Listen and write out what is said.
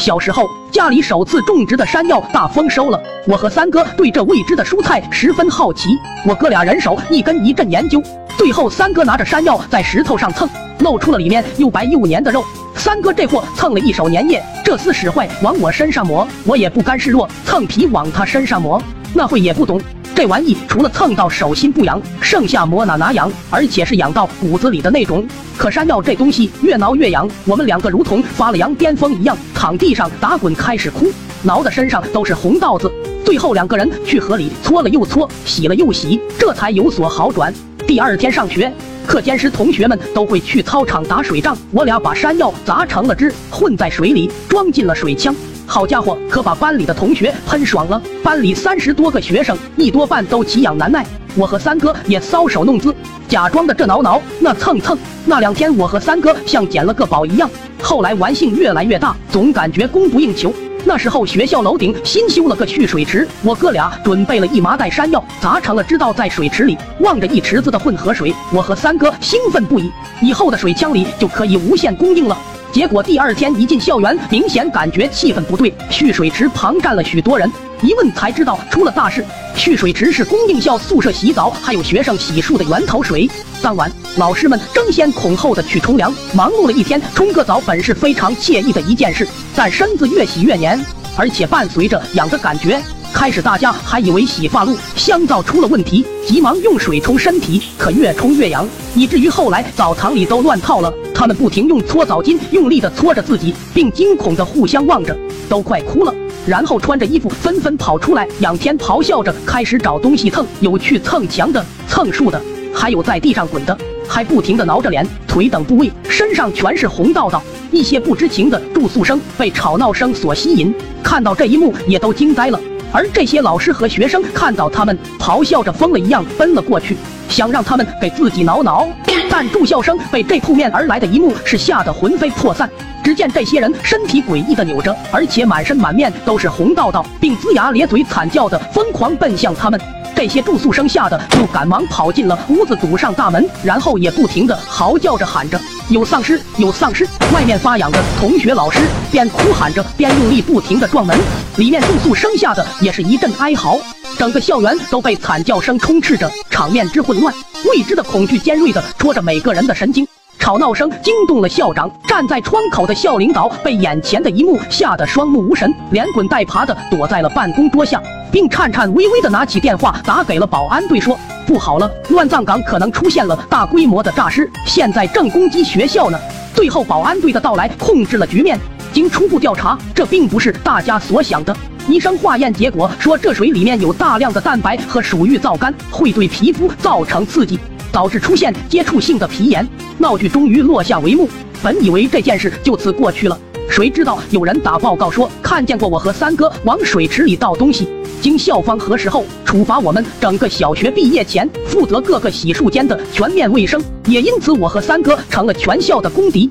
小时候，家里首次种植的山药大丰收了。我和三哥对这未知的蔬菜十分好奇，我哥俩人手一根一阵研究。最后，三哥拿着山药在石头上蹭，露出了里面又白又黏的肉。三哥这货蹭了一手粘液，这厮使坏往我身上抹，我也不甘示弱，蹭皮往他身上抹。那会也不懂，这玩意除了蹭到手心不痒，剩下抹哪哪痒，而且是痒到骨子里的那种。可山药这东西越挠越痒，我们两个如同发了羊癫疯一样，躺地上打滚，开始哭，挠的身上都是红道子。最后两个人去河里搓了又搓，洗了又洗，这才有所好转。第二天上学，课间时同学们都会去操场打水仗，我俩把山药砸成了汁，混在水里，装进了水枪。好家伙，可把班里的同学喷爽了。班里三十多个学生，一多半都奇痒难耐。我和三哥也搔首弄姿，假装的这挠挠，那蹭蹭。那两天，我和三哥像捡了个宝一样。后来玩性越来越大，总感觉供不应求。那时候学校楼顶新修了个蓄水池，我哥俩准备了一麻袋山药，砸成了知道在水池里。望着一池子的混合水，我和三哥兴奋不已。以后的水枪里就可以无限供应了。结果第二天一进校园，明显感觉气氛不对，蓄水池旁站了许多人。一问才知道出了大事。蓄水池是供应校宿舍洗澡还有学生洗漱的源头水。当晚，老师们争先恐后的去冲凉，忙碌了一天，冲个澡本是非常惬意的一件事，但身子越洗越黏，而且伴随着痒的感觉。开始大家还以为洗发露、香皂出了问题，急忙用水冲身体，可越冲越痒，以至于后来澡堂里都乱套了。他们不停用搓澡巾用力的搓着自己，并惊恐的互相望着，都快哭了。然后穿着衣服纷纷跑出来，仰天咆哮着开始找东西蹭，有去蹭墙的、蹭树的，还有在地上滚的，还不停的挠着脸、腿等部位，身上全是红道道。一些不知情的住宿生被吵闹声所吸引，看到这一幕也都惊呆了。而这些老师和学生看到他们，咆哮着疯了一样奔了过去，想让他们给自己挠挠。但住校生被这扑面而来的一幕是吓得魂飞魄散。只见这些人身体诡异的扭着，而且满身满面都是红道道，并龇牙咧嘴惨叫的疯狂奔向他们。这些住宿生吓得就赶忙跑进了屋子，堵上大门，然后也不停的嚎叫着喊着：“有丧尸，有丧尸！”外面发痒的同学、老师边哭喊着，边用力不停的撞门。里面住宿生吓得也是一阵哀嚎，整个校园都被惨叫声充斥着，场面之混乱，未知的恐惧尖锐的戳着每个人的神经。吵闹声惊动了校长，站在窗口的校领导被眼前的一幕吓得双目无神，连滚带爬的躲在了办公桌下，并颤颤巍巍的拿起电话打给了保安队，说：“不好了，乱葬岗可能出现了大规模的诈尸，现在正攻击学校呢。”最后，保安队的到来控制了局面。经初步调查，这并不是大家所想的。医生化验结果说，这水里面有大量的蛋白和鼠氯皂苷，会对皮肤造成刺激。导致出现接触性的皮炎，闹剧终于落下帷幕。本以为这件事就此过去了，谁知道有人打报告说看见过我和三哥往水池里倒东西。经校方核实后，处罚我们整个小学毕业前负责各个洗漱间的全面卫生。也因此，我和三哥成了全校的公敌。